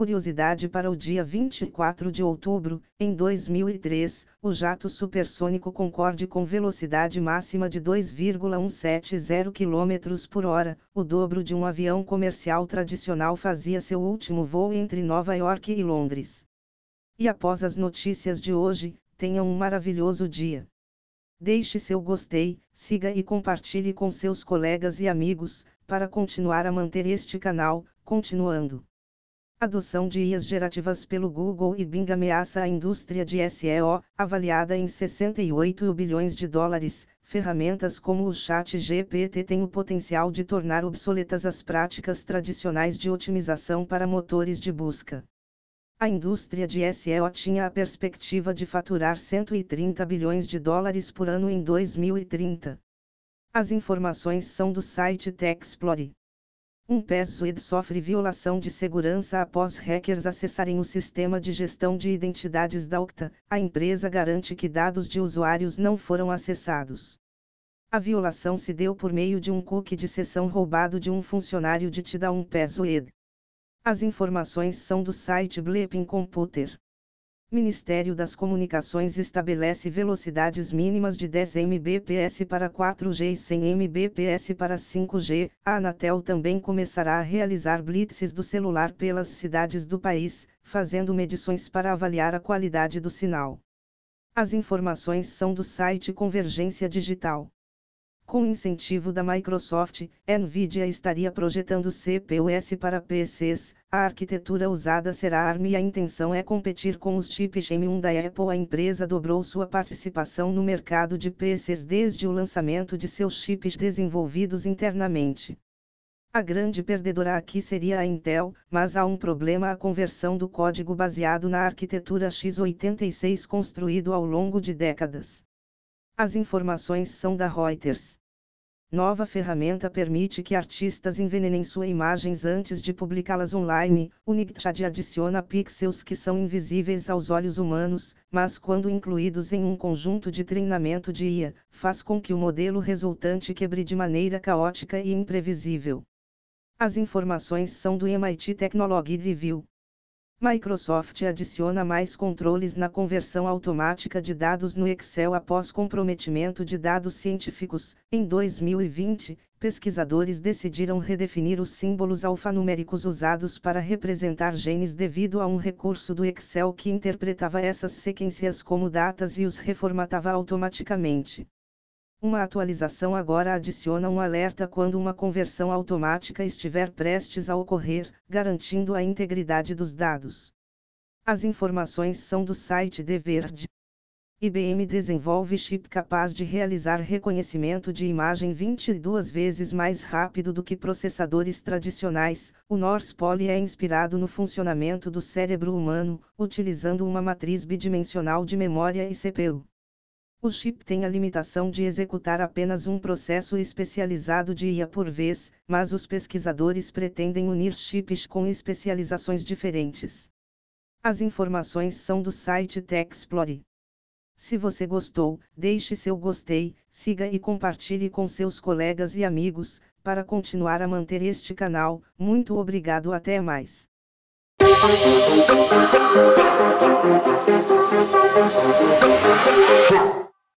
Curiosidade para o dia 24 de outubro, em 2003, o jato supersônico Concorde com velocidade máxima de 2,170 km por hora, o dobro de um avião comercial tradicional fazia seu último voo entre Nova York e Londres. E após as notícias de hoje, tenham um maravilhoso dia. Deixe seu gostei, siga e compartilhe com seus colegas e amigos, para continuar a manter este canal, continuando. Adoção de IAs gerativas pelo Google e Bing ameaça a indústria de SEO, avaliada em 68 bilhões de dólares. Ferramentas como o Chat GPT têm o potencial de tornar obsoletas as práticas tradicionais de otimização para motores de busca. A indústria de SEO tinha a perspectiva de faturar 130 bilhões de dólares por ano em 2030. As informações são do site TechExplore. Um password sofre violação de segurança após hackers acessarem o sistema de gestão de identidades da Okta. A empresa garante que dados de usuários não foram acessados. A violação se deu por meio de um cookie de sessão roubado de um funcionário de Tida um Password. As informações são do site Bleeping Computer. Ministério das Comunicações estabelece velocidades mínimas de 10 Mbps para 4G e 100 Mbps para 5G. A Anatel também começará a realizar blitzes do celular pelas cidades do país, fazendo medições para avaliar a qualidade do sinal. As informações são do site Convergência Digital. Com incentivo da Microsoft, Nvidia estaria projetando CPUs para PCs. A arquitetura usada será ARM e a intenção é competir com os chips M1 da Apple. A empresa dobrou sua participação no mercado de PCs desde o lançamento de seus chips desenvolvidos internamente. A grande perdedora aqui seria a Intel, mas há um problema: a conversão do código baseado na arquitetura x86 construído ao longo de décadas. As informações são da Reuters. Nova ferramenta permite que artistas envenenem suas imagens antes de publicá-las online. O Nigtshad adiciona pixels que são invisíveis aos olhos humanos, mas quando incluídos em um conjunto de treinamento de IA, faz com que o modelo resultante quebre de maneira caótica e imprevisível. As informações são do MIT Technology Review. Microsoft adiciona mais controles na conversão automática de dados no Excel após comprometimento de dados científicos. Em 2020, pesquisadores decidiram redefinir os símbolos alfanuméricos usados para representar genes devido a um recurso do Excel que interpretava essas sequências como datas e os reformatava automaticamente. Uma atualização agora adiciona um alerta quando uma conversão automática estiver prestes a ocorrer, garantindo a integridade dos dados. As informações são do site The Verge. IBM desenvolve chip capaz de realizar reconhecimento de imagem 22 vezes mais rápido do que processadores tradicionais. O North Pole é inspirado no funcionamento do cérebro humano, utilizando uma matriz bidimensional de memória e CPU. O chip tem a limitação de executar apenas um processo especializado de IA por vez, mas os pesquisadores pretendem unir chips com especializações diferentes. As informações são do site TechExplore. Se você gostou, deixe seu gostei, siga e compartilhe com seus colegas e amigos, para continuar a manter este canal. Muito obrigado, até mais.